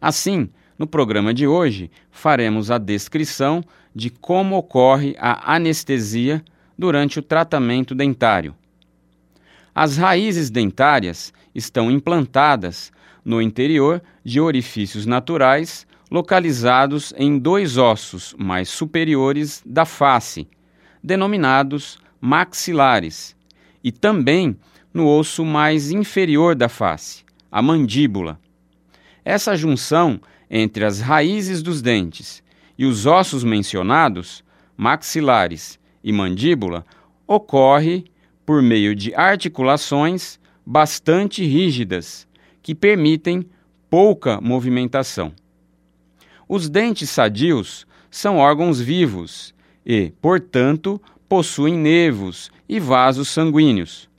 Assim, no programa de hoje, faremos a descrição de como ocorre a anestesia durante o tratamento dentário. As raízes dentárias estão implantadas no interior de orifícios naturais localizados em dois ossos mais superiores da face, denominados maxilares, e também no osso mais inferior da face, a mandíbula. Essa junção entre as raízes dos dentes e os ossos mencionados, maxilares e mandíbula, ocorre por meio de articulações bastante rígidas que permitem pouca movimentação. Os dentes sadios são órgãos vivos e, portanto, possuem nervos e vasos sanguíneos.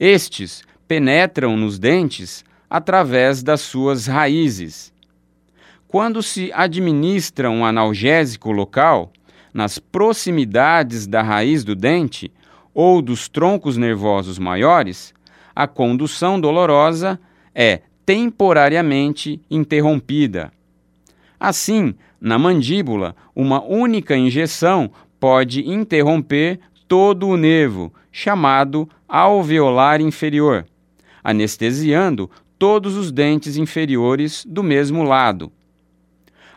Estes penetram nos dentes através das suas raízes. Quando se administra um analgésico local, nas proximidades da raiz do dente ou dos troncos nervosos maiores, a condução dolorosa é temporariamente interrompida. Assim, na mandíbula, uma única injeção pode interromper todo o nervo, chamado alveolar inferior, anestesiando todos os dentes inferiores do mesmo lado.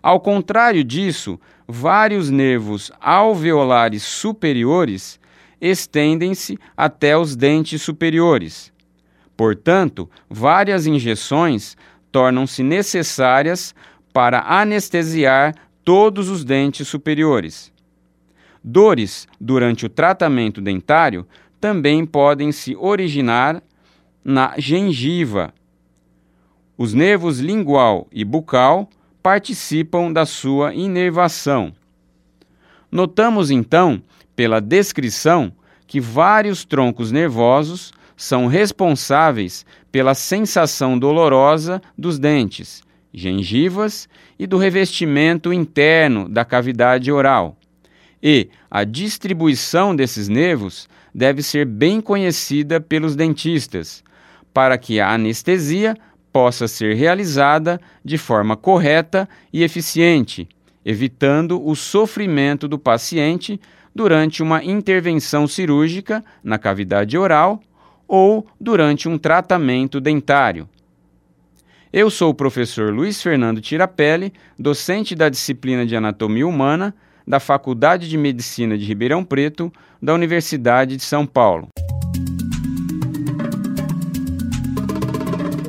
Ao contrário disso, vários nervos alveolares superiores estendem-se até os dentes superiores. Portanto, várias injeções tornam-se necessárias para anestesiar todos os dentes superiores. Dores durante o tratamento dentário também podem se originar na gengiva, os nervos lingual e bucal participam da sua inervação. Notamos então, pela descrição, que vários troncos nervosos são responsáveis pela sensação dolorosa dos dentes, gengivas e do revestimento interno da cavidade oral. E a distribuição desses nervos deve ser bem conhecida pelos dentistas, para que a anestesia possa ser realizada de forma correta e eficiente, evitando o sofrimento do paciente durante uma intervenção cirúrgica na cavidade oral ou durante um tratamento dentário. Eu sou o professor Luiz Fernando Tirapelli, docente da disciplina de Anatomia Humana da Faculdade de Medicina de Ribeirão Preto, da Universidade de São Paulo.